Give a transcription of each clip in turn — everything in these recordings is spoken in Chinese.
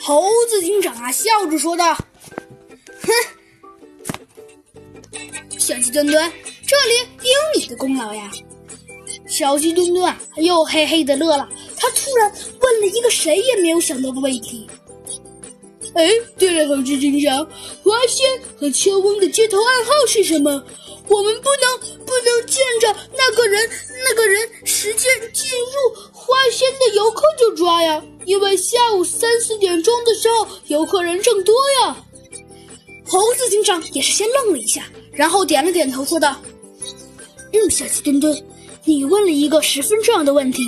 猴子警长啊，笑着说道：“哼，小鸡墩墩，这里有你的功劳呀。”小鸡墩墩啊又嘿嘿的乐了。他突然问了一个谁也没有想到的问题：“哎，对了，猴子警长，花仙和秋翁的接头暗号是什么？我们不能不能见着那个人，那个人时间进入花仙游客就抓呀。”因为下午三四点钟的时候，游客人正多呀。猴子警长也是先愣了一下，然后点了点头，说道：“嗯，小鸡墩墩，你问了一个十分重要的问题。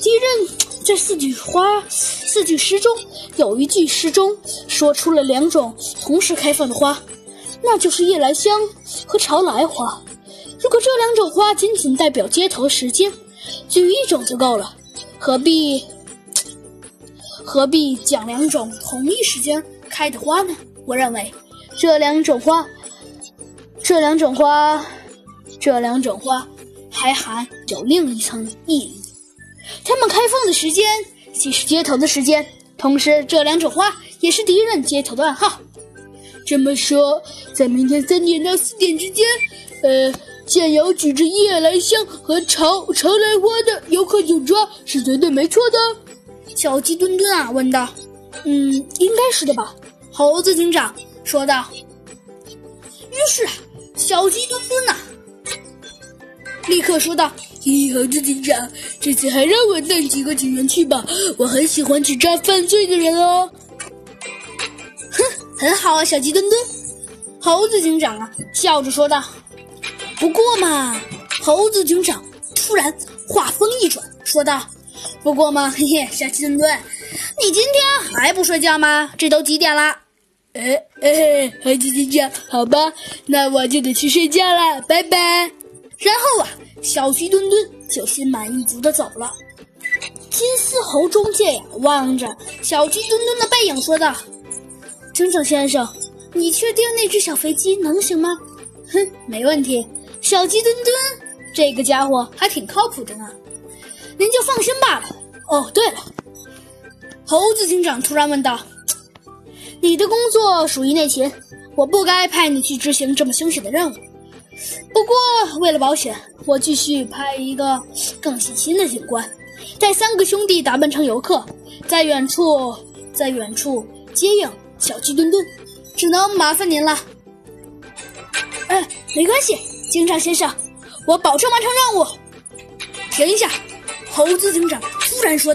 敌人这四句花四句诗中有一句诗中说出了两种同时开放的花，那就是夜来香和潮来花。如果这两种花仅仅代表接头时间，举一种就够了，何必？”何必讲两种同一时间开的花呢？我认为，这两种花，这两种花，这两种花还含有另一层意义。它们开放的时间既是接头的时间，同时这两种花也是敌人接头的暗号。这么说，在明天三点到四点之间，呃，见有举着夜来香和朝朝来花的游客就抓，是绝对没错的。小鸡墩墩啊，问道：“嗯，应该是的吧？”猴子警长说道。于是啊，小鸡墩墩呐，立刻说道：“咦，猴子警长，这次还让我带几个警员去吧，我很喜欢去抓犯罪的人哦。”哼，很好啊，小鸡墩墩。猴子警长啊，笑着说道。不过嘛，猴子警长突然话锋一转，说道。不过嘛，嘿嘿，小鸡墩墩，你今天还不睡觉吗？这都几点了？哎哎，猴子警长，好吧，那我就得去睡觉了，拜拜。然后啊，小鸡墩墩就心满意足的走了。金丝猴中介呀，望着小鸡墩墩的背影说道：“警长先生，你确定那只小飞机能行吗？”哼，没问题，小鸡墩墩这个家伙还挺靠谱的呢。您就放心罢了。哦，对了，猴子警长突然问道：“你的工作属于内勤，我不该派你去执行这么凶险的任务。不过，为了保险，我继续派一个更细心的警官，带三个兄弟打扮成游客，在远处，在远处接应小鸡墩墩。只能麻烦您了。”哎，没关系，警长先生，我保证完成任务。停一下。猴子警长突然说道。